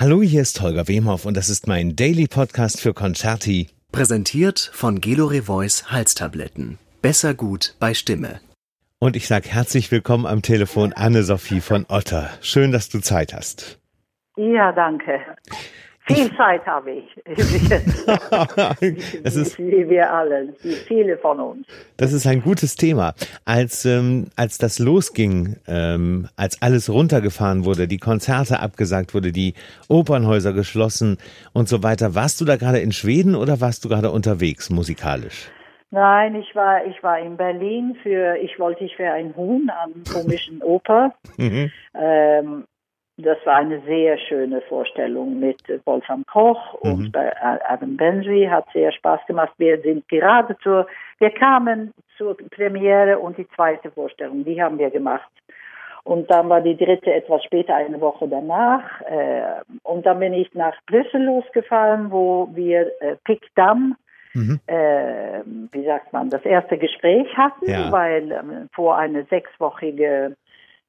Hallo, hier ist Holger Wemhoff und das ist mein Daily Podcast für Concerti. Präsentiert von Gelore Voice Halstabletten. Besser gut bei Stimme. Und ich sage herzlich willkommen am Telefon Anne-Sophie von Otter. Schön, dass du Zeit hast. Ja, danke. Viel Zeit habe ich. das ist, wie wir alle, wie viele von uns. Das ist ein gutes Thema. Als, ähm, als das losging, ähm, als alles runtergefahren wurde, die Konzerte abgesagt wurde, die Opernhäuser geschlossen und so weiter, warst du da gerade in Schweden oder warst du gerade unterwegs musikalisch? Nein, ich war, ich war in Berlin für, ich wollte, ich wäre ein Huhn am komischen Oper. Mhm. Ähm, das war eine sehr schöne Vorstellung mit Wolfram Koch mhm. und Adam Benji hat sehr Spaß gemacht. Wir sind gerade zur, wir kamen zur Premiere und die zweite Vorstellung, die haben wir gemacht. Und dann war die dritte etwas später, eine Woche danach. Äh, und dann bin ich nach Brüssel losgefahren, wo wir äh, Pickdam, mhm. äh, wie sagt man, das erste Gespräch hatten, ja. weil äh, vor eine sechswöchige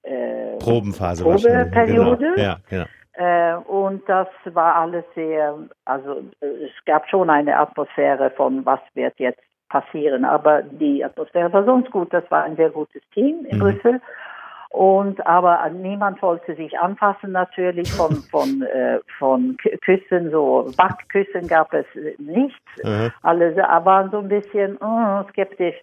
äh, Probenphase Probeperiode. Genau. Ja, genau. Äh, und das war alles sehr, also es gab schon eine Atmosphäre von was wird jetzt passieren, aber die Atmosphäre war sonst gut. Das war ein sehr gutes Team in mhm. Brüssel. Und aber niemand wollte sich anfassen natürlich von von äh, von Küssen so Backküssen gab es nicht. Mhm. Alle waren so ein bisschen oh, skeptisch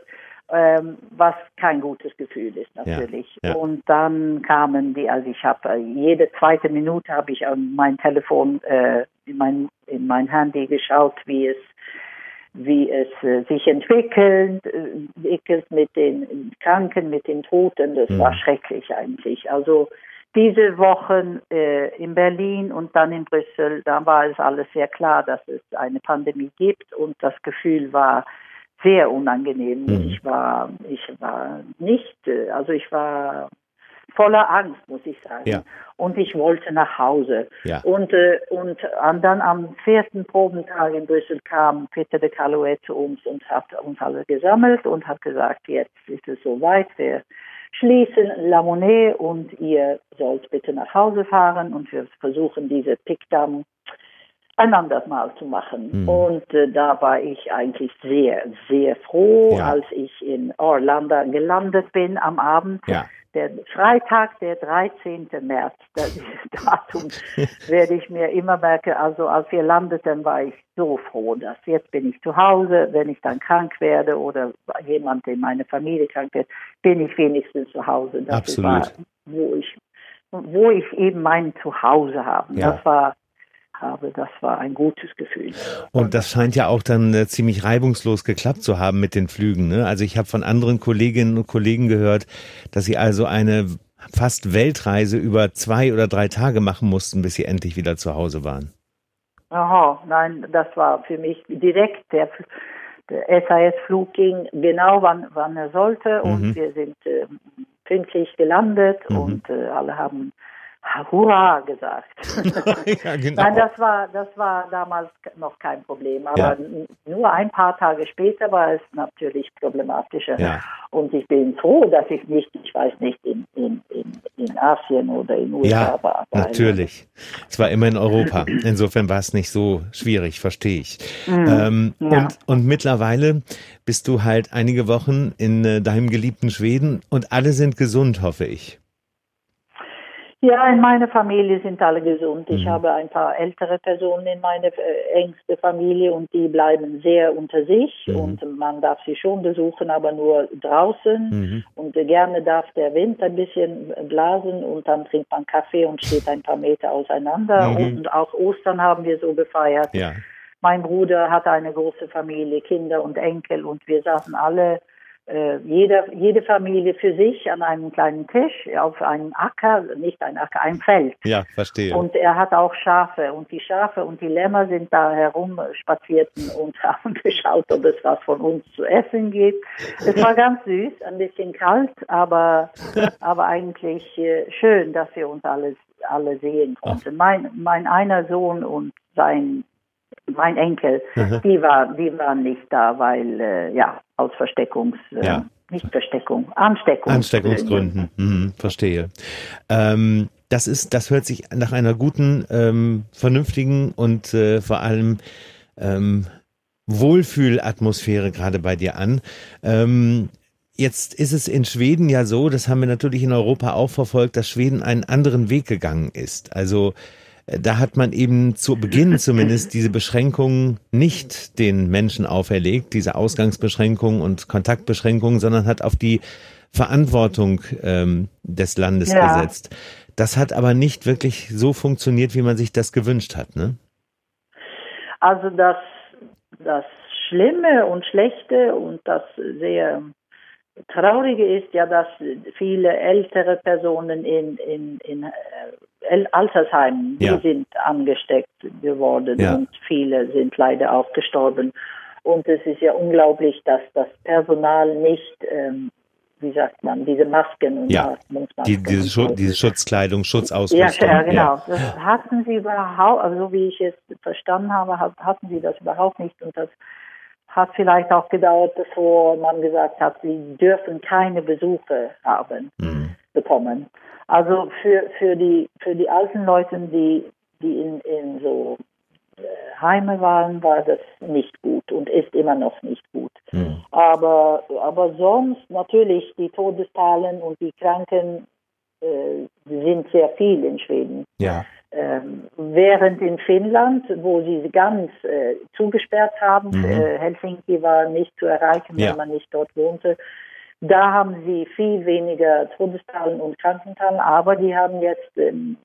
ähm, was kein gutes Gefühl ist natürlich. Ja, ja. Und dann kamen die, also ich habe äh, jede zweite Minute habe ich an mein Telefon, äh, in mein in mein Handy geschaut, wie es wie es äh, sich entwickelt, äh, entwickelt mit den Kranken, mit den Toten. Das mhm. war schrecklich eigentlich. Also diese Wochen äh, in Berlin und dann in Brüssel, da war es alles sehr klar, dass es eine Pandemie gibt und das Gefühl war, sehr unangenehm. Mhm. Ich war, ich war nicht, äh, also ich war voller Angst, muss ich sagen. Ja. Und ich wollte nach Hause. Ja. Und, äh, und dann am vierten Probentag in Brüssel kam Peter de Calouet zu uns und hat uns alle gesammelt und hat gesagt, jetzt ist es soweit, wir schließen La Monnaie und ihr sollt bitte nach Hause fahren und wir versuchen diese Pickdam ein anderes Mal zu machen. Mhm. Und äh, da war ich eigentlich sehr, sehr froh, ja. als ich in Orlando gelandet bin am Abend. Ja. Der Freitag, der 13. März, das Datum werde ich mir immer merken. Also als wir landeten, war ich so froh, dass jetzt bin ich zu Hause. Wenn ich dann krank werde oder jemand in meiner Familie krank wird, bin ich wenigstens zu Hause. Das Absolut. war, wo ich, wo ich eben mein Zuhause habe. Ja. Das war habe. Das war ein gutes Gefühl. Und das scheint ja auch dann äh, ziemlich reibungslos geklappt zu haben mit den Flügen. Ne? Also ich habe von anderen Kolleginnen und Kollegen gehört, dass sie also eine fast Weltreise über zwei oder drei Tage machen mussten, bis sie endlich wieder zu Hause waren. Aha, nein, das war für mich direkt der, der SAS-Flug ging genau wann, wann er sollte und mhm. wir sind äh, pünktlich gelandet mhm. und äh, alle haben Hurra gesagt. ja, genau. Nein, das war, das war damals noch kein Problem. Aber ja. nur ein paar Tage später war es natürlich problematischer. Ja. Und ich bin froh, dass ich nicht, ich weiß nicht, in, in, in, in Asien oder in USA ja, war. Natürlich. Es war immer in Europa. Insofern war es nicht so schwierig, verstehe ich. Mhm. Ähm, und, und mittlerweile bist du halt einige Wochen in äh, deinem geliebten Schweden und alle sind gesund, hoffe ich. Ja, in meiner Familie sind alle gesund. Ich mhm. habe ein paar ältere Personen in meiner äh, engsten Familie und die bleiben sehr unter sich mhm. und man darf sie schon besuchen, aber nur draußen mhm. und gerne darf der Wind ein bisschen blasen und dann trinkt man Kaffee und steht ein paar Meter auseinander mhm. und auch Ostern haben wir so gefeiert. Ja. Mein Bruder hatte eine große Familie, Kinder und Enkel und wir saßen alle äh, jede, jede Familie für sich an einem kleinen Tisch auf einem Acker, nicht ein Acker, ein Feld. Ja, verstehe. Und er hat auch Schafe und die Schafe und die Lämmer sind da herumspazierten und haben geschaut, ob es was von uns zu essen gibt. Es war ganz süß, ein bisschen kalt, aber, aber eigentlich äh, schön, dass wir uns alles alle sehen konnten. Mein, mein einer Sohn und sein mein Enkel, mhm. die war, die waren nicht da, weil äh, ja aus Versteckungs äh, ja. nicht Versteckung, Ansteckung. Ansteckungsgründen, mhm, verstehe. Ähm, das ist, das hört sich nach einer guten, ähm, vernünftigen und äh, vor allem ähm, Wohlfühlatmosphäre gerade bei dir an. Ähm, Jetzt ist es in Schweden ja so, das haben wir natürlich in Europa auch verfolgt, dass Schweden einen anderen Weg gegangen ist. Also da hat man eben zu Beginn zumindest diese Beschränkungen nicht den Menschen auferlegt, diese Ausgangsbeschränkungen und Kontaktbeschränkungen, sondern hat auf die Verantwortung ähm, des Landes ja. gesetzt. Das hat aber nicht wirklich so funktioniert, wie man sich das gewünscht hat, ne? Also das, das Schlimme und Schlechte und das sehr Traurige ist ja, dass viele ältere Personen in, in, in äh, Altersheimen, ja. die sind angesteckt geworden ja. und viele sind leider auch gestorben. Und es ist ja unglaublich, dass das Personal nicht, ähm, wie sagt man, diese Masken und ja. Die, diese, Schu diese Schutzkleidung, Schutzausrüstung. Ja, genau. Ja. Das hatten sie überhaupt, also so wie ich es verstanden habe, hatten sie das überhaupt nicht. Und das hat vielleicht auch gedauert, bevor man gesagt hat, sie dürfen keine Besuche haben, mhm. Bekommen. Also für, für, die, für die alten Leute, die, die in, in so äh, Heime waren, war das nicht gut und ist immer noch nicht gut. Mhm. Aber, aber sonst natürlich die Todeszahlen und die Kranken äh, sind sehr viel in Schweden. Ja. Ähm, während in Finnland, wo sie ganz äh, zugesperrt haben, mhm. äh, Helsinki war nicht zu erreichen, ja. wenn man nicht dort wohnte, da haben sie viel weniger Todeszahlen und Krankenzahlen, aber die haben jetzt, ähm,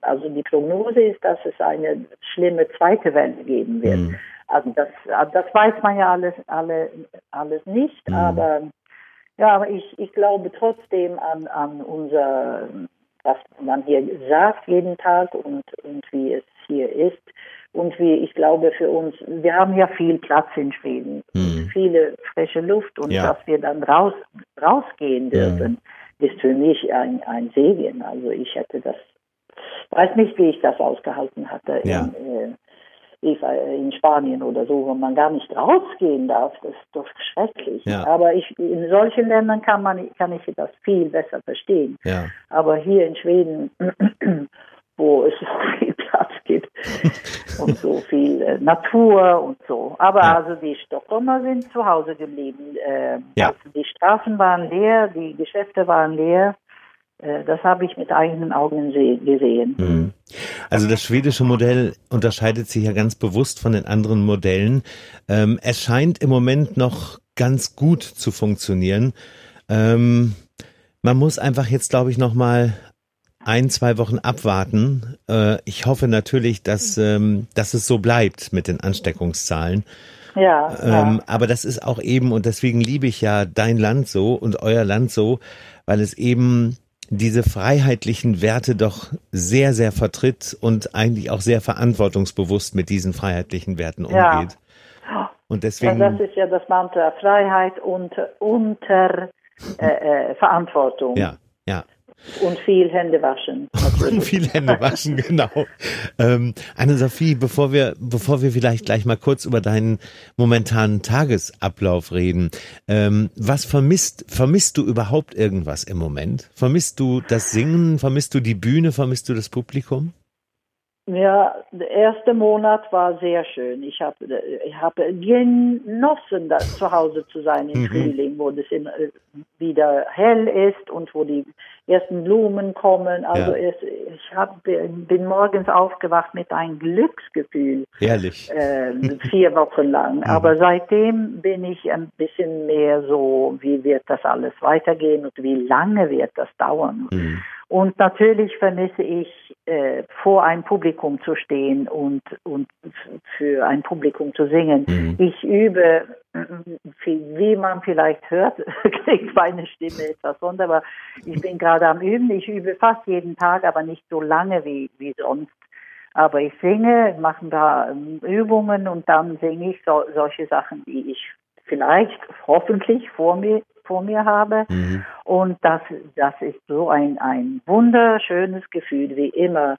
also die Prognose ist, dass es eine schlimme zweite Welle geben wird. Mhm. Also das, das weiß man ja alles, alle, alles nicht, mhm. aber ja, ich, ich glaube trotzdem an, an unser was man hier sagt jeden Tag und, und wie es hier ist. Und wie ich glaube für uns, wir haben ja viel Platz in Schweden, mhm. Viele frische Luft und ja. dass wir dann raus, rausgehen dürfen, mhm. ist für mich ein, ein Segen. Also ich hätte das, weiß nicht, wie ich das ausgehalten hatte ja. in, äh, in Spanien oder so, wo man gar nicht rausgehen darf, das ist doch schrecklich. Ja. Aber ich, in solchen Ländern kann man, kann ich das viel besser verstehen. Ja. Aber hier in Schweden, wo es so viel Platz gibt und so viel äh, Natur und so. Aber ja. also die Stockholmer sind zu Hause geblieben. Äh, ja. also die Straßen waren leer, die Geschäfte waren leer. Äh, das habe ich mit eigenen Augen gesehen. Mhm. Also das schwedische Modell unterscheidet sich ja ganz bewusst von den anderen Modellen. Ähm, es scheint im Moment noch ganz gut zu funktionieren. Ähm, man muss einfach jetzt, glaube ich, noch mal ein, zwei Wochen abwarten. Äh, ich hoffe natürlich, dass, ähm, dass es so bleibt mit den Ansteckungszahlen. Ja, ähm, ja. Aber das ist auch eben, und deswegen liebe ich ja dein Land so und euer Land so, weil es eben diese freiheitlichen Werte doch sehr, sehr vertritt und eigentlich auch sehr verantwortungsbewusst mit diesen freiheitlichen Werten umgeht. Ja. Und deswegen. Ja, das ist ja das Mantra Freiheit unter, unter äh, äh, Verantwortung. Ja. Und viel Hände waschen. Und viel Hände waschen, genau. Ähm, Anne-Sophie, bevor wir, bevor wir vielleicht gleich mal kurz über deinen momentanen Tagesablauf reden, ähm, was vermisst, vermisst du überhaupt irgendwas im Moment? Vermisst du das Singen? Vermisst du die Bühne? Vermisst du das Publikum? Ja, der erste Monat war sehr schön. Ich habe ich hab genossen, da zu Hause zu sein im mhm. Frühling, wo es immer wieder hell ist und wo die ersten Blumen kommen. Also ja. es, ich hab, bin morgens aufgewacht mit einem Glücksgefühl. Ehrlich. Äh, vier Wochen lang. Mhm. Aber seitdem bin ich ein bisschen mehr so, wie wird das alles weitergehen und wie lange wird das dauern. Mhm. Und natürlich vermisse ich, äh, vor einem Publikum zu stehen und, und für ein Publikum zu singen. Mhm. Ich übe, wie man vielleicht hört, klingt meine Stimme etwas sonderbar. Ich bin gerade am Üben. Ich übe fast jeden Tag, aber nicht so lange wie, wie sonst. Aber ich singe, mache ein paar ähm, Übungen und dann singe ich so, solche Sachen, die ich vielleicht hoffentlich vor mir vor mir habe. Mhm. Und das, das ist so ein, ein wunderschönes Gefühl, wie immer,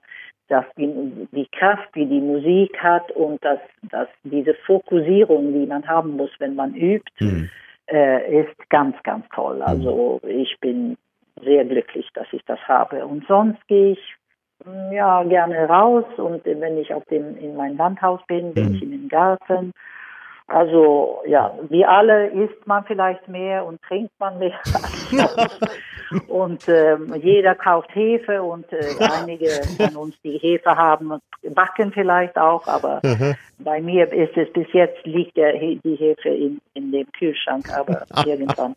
dass die, die Kraft, die die Musik hat und dass, dass diese Fokussierung, die man haben muss, wenn man übt, mhm. äh, ist ganz, ganz toll. Also ich bin sehr glücklich, dass ich das habe. Und sonst gehe ich ja gerne raus und wenn ich auf dem in meinem Landhaus bin, bin Mhm. ich in den Garten. Also ja, wie alle isst man vielleicht mehr und trinkt man mehr. und ähm, jeder kauft Hefe und äh, einige von uns, die Hefe haben, backen vielleicht auch, aber bei mir ist es bis jetzt liegt der, die Hefe in, in dem Kühlschrank, aber irgendwann.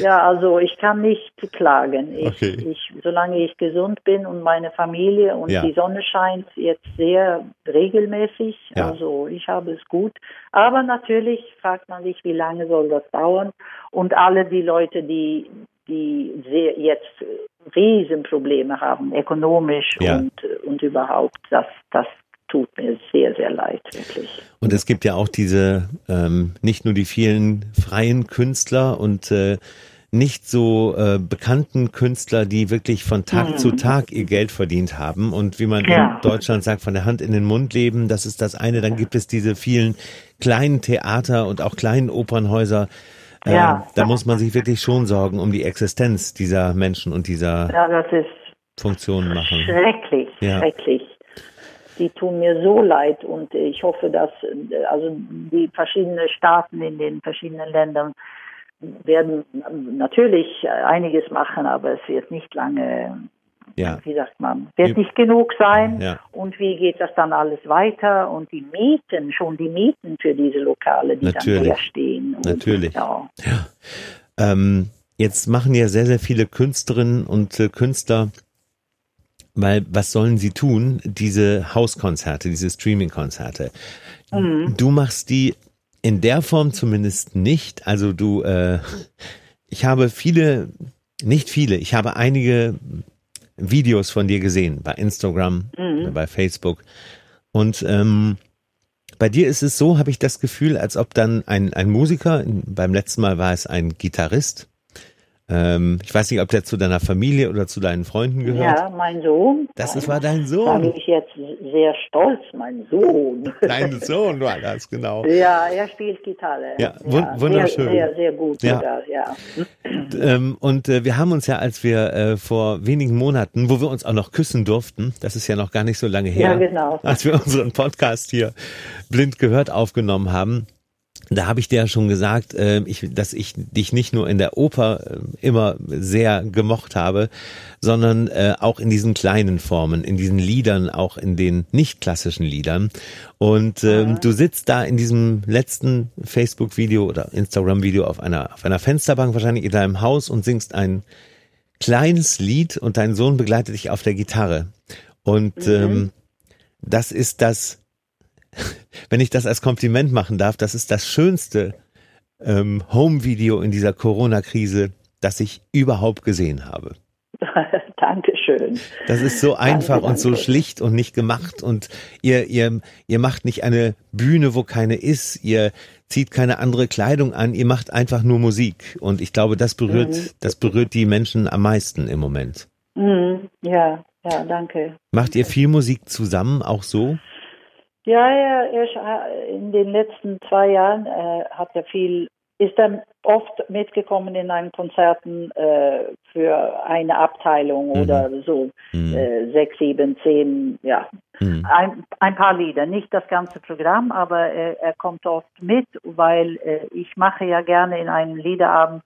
Ja, also ich kann nicht klagen. Ich, Okay. ich, solange ich gesund bin und meine Familie und Ja. die Sonne scheint jetzt sehr regelmäßig, Ja. also ich habe es gut. Aber natürlich fragt man sich, wie lange soll das dauern? Und alle die Leute, die die sehr jetzt Riesenprobleme haben, ökonomisch Ja. und und überhaupt, das das tut mir sehr sehr leid wirklich. Und es gibt ja auch diese, ähm, nicht nur die vielen freien Künstler und äh, nicht so äh, bekannten Künstler, die wirklich von Tag zu Tag ihr Geld verdient haben und wie man Ja. in Deutschland sagt, von der Hand in den Mund leben, das ist das eine. Dann gibt es diese vielen kleinen Theater und auch kleinen Opernhäuser. Äh, Ja. Da muss man sich wirklich schon Sorgen um die Existenz dieser Menschen und dieser Ja, das ist Funktionen machen. Schrecklich, Ja. schrecklich. Die tun mir so leid und ich hoffe, dass also die verschiedenen Staaten in den verschiedenen Ländern werden natürlich einiges machen, aber es wird nicht lange, Ja, wie sagt man, wird nicht genug sein. Ja. Und wie geht das dann alles weiter? Und die Mieten, schon die Mieten für diese Lokale, die Natürlich. dann leer stehen. Natürlich. Ja. Ähm, jetzt machen ja sehr, sehr viele Künstlerinnen und äh, Künstler, weil was sollen sie tun? Diese Hauskonzerte, diese Streaming-Konzerte. Du machst die in der Form zumindest nicht. Also du, äh, ich habe viele, nicht viele, ich habe einige Videos von dir gesehen bei Instagram, oder bei Facebook. Und ähm, bei dir ist es so, habe ich das Gefühl, als ob dann ein, ein Musiker, beim letzten Mal war es ein Gitarrist, ähm, ich weiß nicht, ob der zu deiner Familie oder zu deinen Freunden gehört. ja, mein Sohn. Das mein- ist, war dein Da Sohn. bin ich jetzt sehr stolz, mein Sohn. Dein Sohn war das, genau. Ja, er spielt Gitarre. Ja, wun- wunderschön. Sehr, sehr, sehr gut Ja. sogar, ja. Ähm, und äh, wir haben uns ja, als wir äh, vor wenigen Monaten, wo wir uns auch noch küssen durften, das ist ja noch gar nicht so lange her, Ja, genau. als wir unseren Podcast hier blind gehört aufgenommen haben, da habe ich dir ja schon gesagt, äh, ich, dass ich dich nicht nur in der Oper äh, immer sehr gemocht habe, sondern äh, auch in diesen kleinen Formen, in diesen Liedern, auch in den nicht klassischen Liedern. Und ähm, du sitzt da in diesem letzten Facebook-Video oder Instagram-Video auf einer auf einer Fensterbank wahrscheinlich in deinem Haus und singst ein kleines Lied und dein Sohn begleitet dich auf der Gitarre. Und ähm, das ist das, wenn ich das als Kompliment machen darf, das ist das schönste ähm, Home-Video in dieser Corona-Krise, das ich überhaupt gesehen habe. Dankeschön. Das ist so einfach und so danke. schlicht und nicht gemacht und ihr, ihr, ihr macht nicht eine Bühne, wo keine ist, ihr zieht keine andere Kleidung an, ihr macht einfach nur Musik und ich glaube, das berührt, das berührt die Menschen am meisten im Moment. Mhm. Ja, ja, danke. Macht ihr viel Musik zusammen, auch so? Ja, er, sch- in den letzten zwei Jahren äh, hat er viel, ist er oft mitgekommen in einen Konzerten äh, für eine Abteilung oder so Mhm. äh, sechs, sieben, zehn, ja, Mhm. ein, ein paar Lieder, nicht das ganze Programm, aber er, er kommt oft mit, weil äh, ich mache ja gerne in einem Liederabend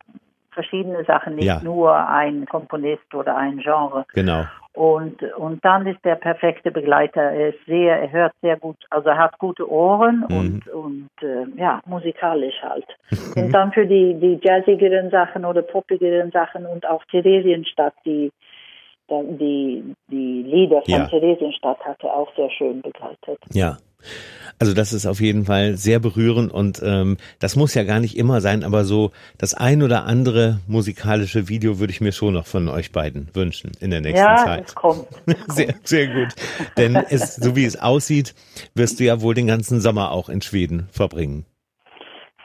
verschiedene Sachen, nicht Ja. nur ein Komponist oder ein Genre. Genau. Und, und dann ist der perfekte Begleiter. Er ist sehr, er hört sehr gut, also er hat gute Ohren Mhm. und, und äh, ja, musikalisch halt. und dann für die, die jazzigeren Sachen oder poppigeren Sachen und auch Theresienstadt, die, die, die Lieder von Ja. Theresienstadt hat er auch sehr schön begleitet. Ja. Also das ist auf jeden Fall sehr berührend und ähm, das muss ja gar nicht immer sein, aber so das ein oder andere musikalische Video würde ich mir schon noch von euch beiden wünschen in der nächsten ja, Zeit. es kommt. Sehr, sehr gut. Denn es, so wie es aussieht, wirst du ja wohl den ganzen Sommer auch in Schweden verbringen.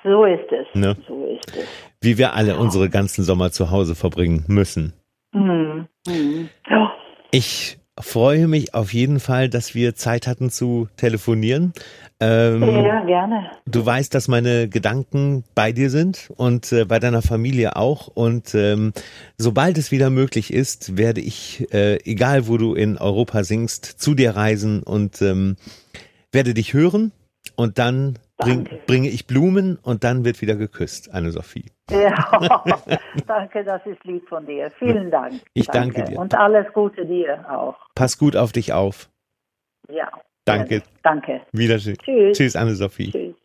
So ist es. Ne? So ist es. Wie wir alle unsere ganzen Sommer zu Hause verbringen müssen. Mhm. Mhm. Ja. Ich freue mich auf jeden Fall, dass wir Zeit hatten zu telefonieren. Ähm, ja, gerne. Du weißt, dass meine Gedanken bei dir sind und äh, bei deiner Familie auch. Und ähm, sobald es wieder möglich ist, werde ich, äh, egal wo du in Europa singst, zu dir reisen und ähm, werde dich hören. Und dann bring, bringe ich Blumen und dann wird wieder geküsst, Anne-Sophie. Ja, danke, das ist lieb von dir. Vielen Dank. Ich danke, danke dir. Und alles Gute dir auch. Pass gut auf dich auf. Ja. Danke. Danke. Wiedersehen. Tschüss. Tschüss, Anne-Sophie. Tschüss.